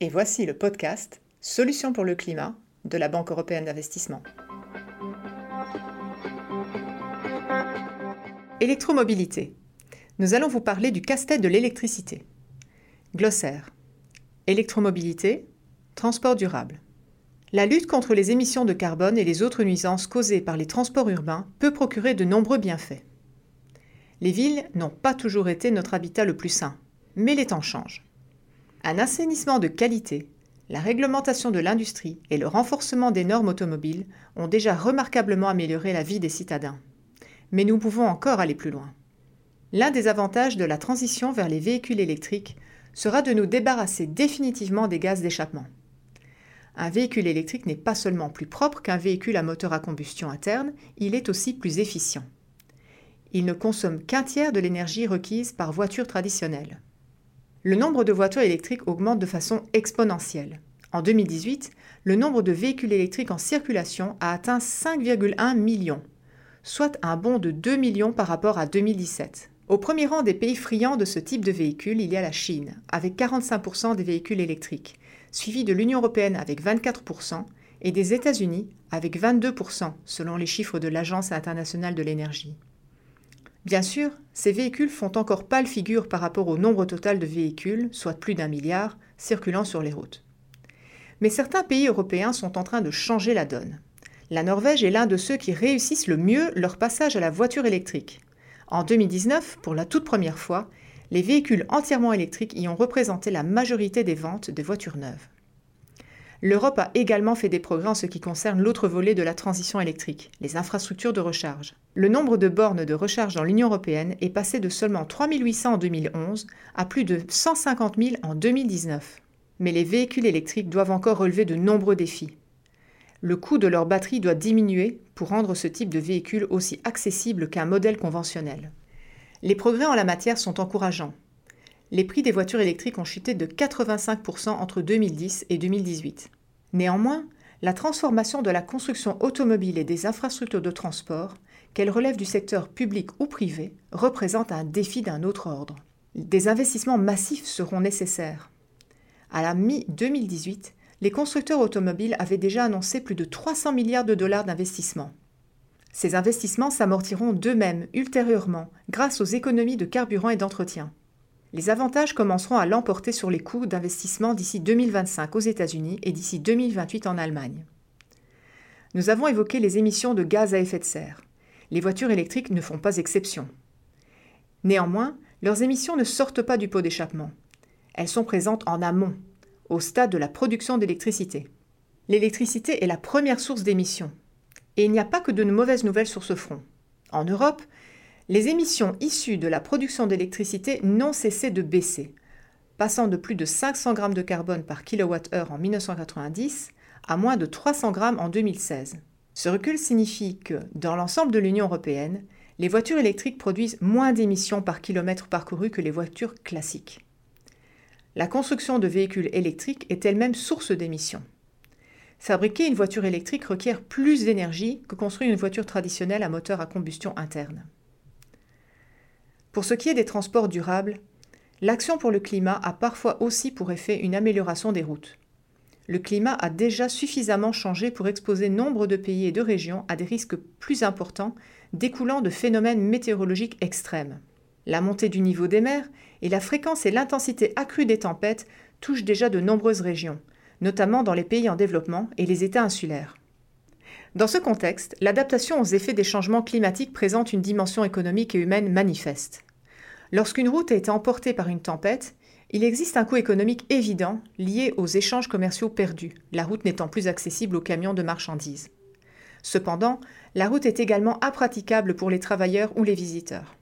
et voici le podcast Solutions pour le climat de la Banque européenne d'investissement. Électromobilité. Nous allons vous parler du casse-tête de l'électricité. Glossaire. Électromobilité, transport durable. La lutte contre les émissions de carbone et les autres nuisances causées par les transports urbains peut procurer de nombreux bienfaits. Les villes n'ont pas toujours été notre habitat le plus sain, mais les temps changent. Un assainissement de qualité, la réglementation de l'industrie et le renforcement des normes automobiles ont déjà remarquablement amélioré la vie des citadins. Mais nous pouvons encore aller plus loin. L'un des avantages de la transition vers les véhicules électriques sera de nous débarrasser définitivement des gaz d'échappement. Un véhicule électrique n'est pas seulement plus propre qu'un véhicule à moteur à combustion interne, il est aussi plus efficient. Il ne consomme qu'un tiers de l'énergie requise par voiture traditionnelle. Le nombre de voitures électriques augmente de façon exponentielle. En 2018, le nombre de véhicules électriques en circulation a atteint 5,1 millions, soit un bond de 2 millions par rapport à 2017. Au premier rang des pays friands de ce type de véhicules, il y a la Chine, avec 45% des véhicules électriques, suivi de l'Union européenne avec 24% et des États-Unis avec 22% selon les chiffres de l'Agence internationale de l'énergie. Bien sûr, ces véhicules font encore pâle figure par rapport au nombre total de véhicules, soit plus d'un milliard, circulant sur les routes. Mais certains pays européens sont en train de changer la donne. La Norvège est l'un de ceux qui réussissent le mieux leur passage à la voiture électrique. En 2019, pour la toute première fois, les véhicules entièrement électriques y ont représenté la majorité des ventes de voitures neuves. L'Europe a également fait des progrès en ce qui concerne l'autre volet de la transition électrique, les infrastructures de recharge. Le nombre de bornes de recharge dans l'Union européenne est passé de seulement 3800 en 2011 à plus de 150 000 en 2019. Mais les véhicules électriques doivent encore relever de nombreux défis. Le coût de leur batterie doit diminuer pour rendre ce type de véhicule aussi accessible qu'un modèle conventionnel. Les progrès en la matière sont encourageants. Les prix des voitures électriques ont chuté de 85% entre 2010 et 2018. Néanmoins, la transformation de la construction automobile et des infrastructures de transport, qu'elles relèvent du secteur public ou privé, représente un défi d'un autre ordre. Des investissements massifs seront nécessaires. À la mi-2018, les constructeurs automobiles avaient déjà annoncé plus de 300 milliards de dollars d'investissement. Ces investissements s'amortiront d'eux-mêmes ultérieurement grâce aux économies de carburant et d'entretien. Les avantages commenceront à l'emporter sur les coûts d'investissement d'ici 2025 aux États-Unis et d'ici 2028 en Allemagne. Nous avons évoqué les émissions de gaz à effet de serre. Les voitures électriques ne font pas exception. Néanmoins, leurs émissions ne sortent pas du pot d'échappement. Elles sont présentes en amont, au stade de la production d'électricité. L'électricité est la première source d'émissions. Et il n'y a pas que de mauvaises nouvelles sur ce front. En Europe, les émissions issues de la production d'électricité n'ont cessé de baisser, passant de plus de 500 grammes de carbone par kWh en 1990 à moins de 300 grammes en 2016. Ce recul signifie que, dans l'ensemble de l'Union européenne, les voitures électriques produisent moins d'émissions par kilomètre parcouru que les voitures classiques. La construction de véhicules électriques est elle-même source d'émissions. Fabriquer une voiture électrique requiert plus d'énergie que construire une voiture traditionnelle à moteur à combustion interne. Pour ce qui est des transports durables, l'action pour le climat a parfois aussi pour effet une amélioration des routes. Le climat a déjà suffisamment changé pour exposer nombre de pays et de régions à des risques plus importants découlant de phénomènes météorologiques extrêmes. La montée du niveau des mers et la fréquence et l'intensité accrue des tempêtes touchent déjà de nombreuses régions, notamment dans les pays en développement et les États insulaires. Dans ce contexte, l'adaptation aux effets des changements climatiques présente une dimension économique et humaine manifeste. Lorsqu'une route a été emportée par une tempête, il existe un coût économique évident lié aux échanges commerciaux perdus, la route n'étant plus accessible aux camions de marchandises. Cependant, la route est également impraticable pour les travailleurs ou les visiteurs.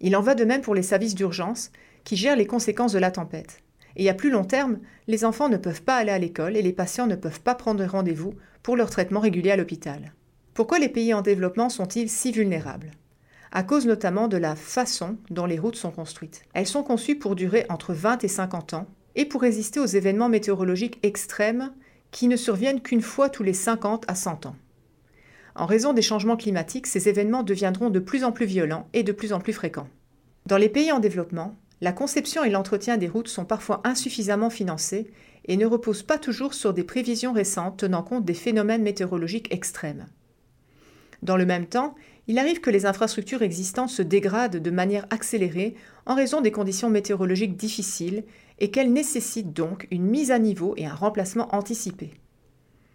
Il en va de même pour les services d'urgence qui gèrent les conséquences de la tempête. Et à plus long terme, les enfants ne peuvent pas aller à l'école et les patients ne peuvent pas prendre rendez-vous pour leur traitement régulier à l'hôpital. Pourquoi les pays en développement sont-ils si vulnérables? À cause notamment de la façon dont les routes sont construites. Elles sont conçues pour durer entre 20 et 50 ans et pour résister aux événements météorologiques extrêmes qui ne surviennent qu'une fois tous les 50 à 100 ans. En raison des changements climatiques, ces événements deviendront de plus en plus violents et de plus en plus fréquents. Dans les pays en développement, la conception et l'entretien des routes sont parfois insuffisamment financés et ne reposent pas toujours sur des prévisions récentes tenant compte des phénomènes météorologiques extrêmes. Dans le même temps, il arrive que les infrastructures existantes se dégradent de manière accélérée en raison des conditions météorologiques difficiles et qu'elles nécessitent donc une mise à niveau et un remplacement anticipé.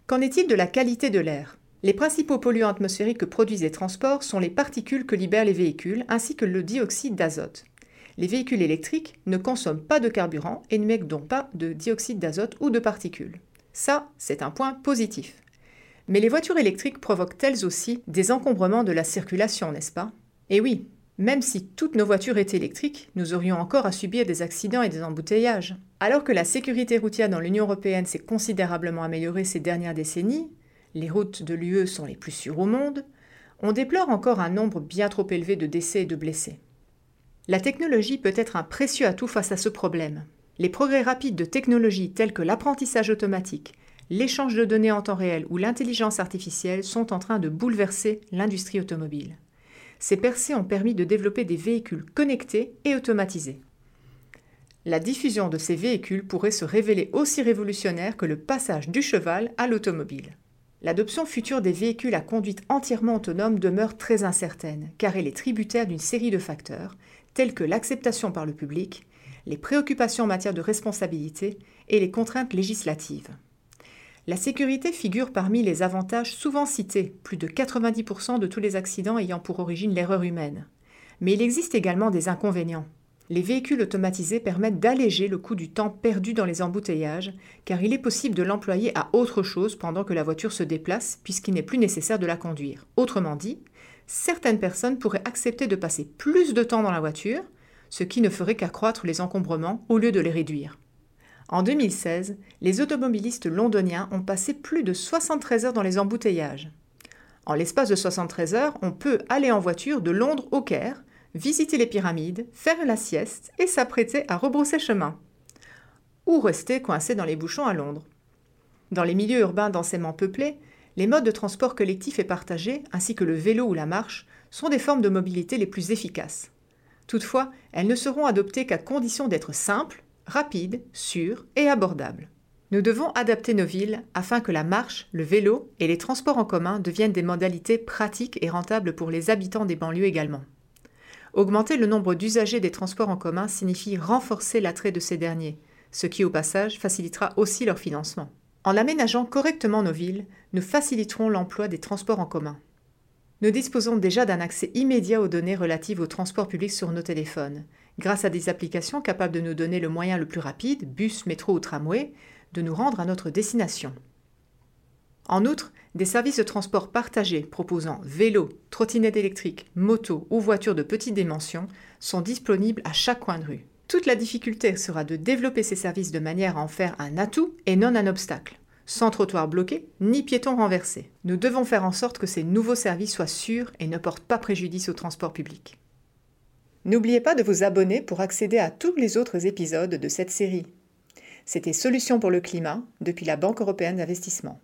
Qu'en est-il de la qualité de l'air? Les principaux polluants atmosphériques que produisent les transports sont les particules que libèrent les véhicules ainsi que le dioxyde d'azote. Les véhicules électriques ne consomment pas de carburant et n'émettent donc pas de dioxyde d'azote ou de particules. Ça, c'est un point positif. Mais les voitures électriques provoquent elles aussi des encombrements de la circulation, n'est-ce pas? Et oui, même si toutes nos voitures étaient électriques, nous aurions encore à subir des accidents et des embouteillages. Alors que la sécurité routière dans l'Union européenne s'est considérablement améliorée ces dernières décennies, les routes de l'UE sont les plus sûres au monde, on déplore encore un nombre bien trop élevé de décès et de blessés. La technologie peut être un précieux atout face à ce problème. Les progrès rapides de technologies telles que l'apprentissage automatique, l'échange de données en temps réel ou l'intelligence artificielle sont en train de bouleverser l'industrie automobile ces percées ont permis de développer des véhicules connectés et automatisés. La diffusion de ces véhicules pourrait se révéler aussi révolutionnaire que le passage du cheval à l'automobile. L'adoption future des véhicules à conduite entièrement autonome demeure très incertaine, car elle est tributaire d'une série de facteurs, tels que l'acceptation par le public, les préoccupations en matière de responsabilité et les contraintes législatives. La sécurité figure parmi les avantages souvent cités, plus de 90% de tous les accidents ayant pour origine l'erreur humaine. Mais il existe également des inconvénients. Les véhicules automatisés permettent d'alléger le coût du temps perdu dans les embouteillages, car il est possible de l'employer à autre chose pendant que la voiture se déplace, puisqu'il n'est plus nécessaire de la conduire. Autrement dit, certaines personnes pourraient accepter de passer plus de temps dans la voiture, ce qui ne ferait qu'accroître les encombrements au lieu de les réduire. En 2016, les automobilistes londoniens ont passé plus de 73 heures dans les embouteillages. En l'espace de 73 heures, on peut aller en voiture de Londres au Caire, visiter les pyramides, faire la sieste et s'apprêter à rebrousser chemin. Ou rester coincé dans les bouchons à Londres. Dans les milieux urbains densément peuplés, les modes de transport collectif et partagé, ainsi que le vélo ou la marche, sont des formes de mobilité les plus efficaces. Toutefois, elles ne seront adoptées qu'à condition d'être simples, rapide, sûr et abordable. Nous devons adapter nos villes afin que la marche, le vélo et les transports en commun deviennent des modalités pratiques et rentables pour les habitants des banlieues également. Augmenter le nombre d'usagers des transports en commun signifie renforcer l'attrait de ces derniers, ce qui au passage facilitera aussi leur financement. En aménageant correctement nos villes, nous faciliterons l'emploi des transports en commun. Nous disposons déjà d'un accès immédiat aux données relatives aux transports publics sur nos téléphones, grâce à des applications capables de nous donner le moyen le plus rapide, bus, métro ou tramway, de nous rendre à notre destination. En outre, des services de transport partagés proposant vélo, trottinette électrique, moto ou voiture de petite dimension sont disponibles à chaque coin de rue. Toute la difficulté sera de développer ces services de manière à en faire un atout et non un obstacle, sans trottoir bloqué ni piéton renversé. Nous devons faire en sorte que ces nouveaux services soient sûrs et ne portent pas préjudice au transport public. N'oubliez pas de vous abonner pour accéder à tous les autres épisodes de cette série. C'était Solutions pour le climat depuis la Banque européenne d'investissement.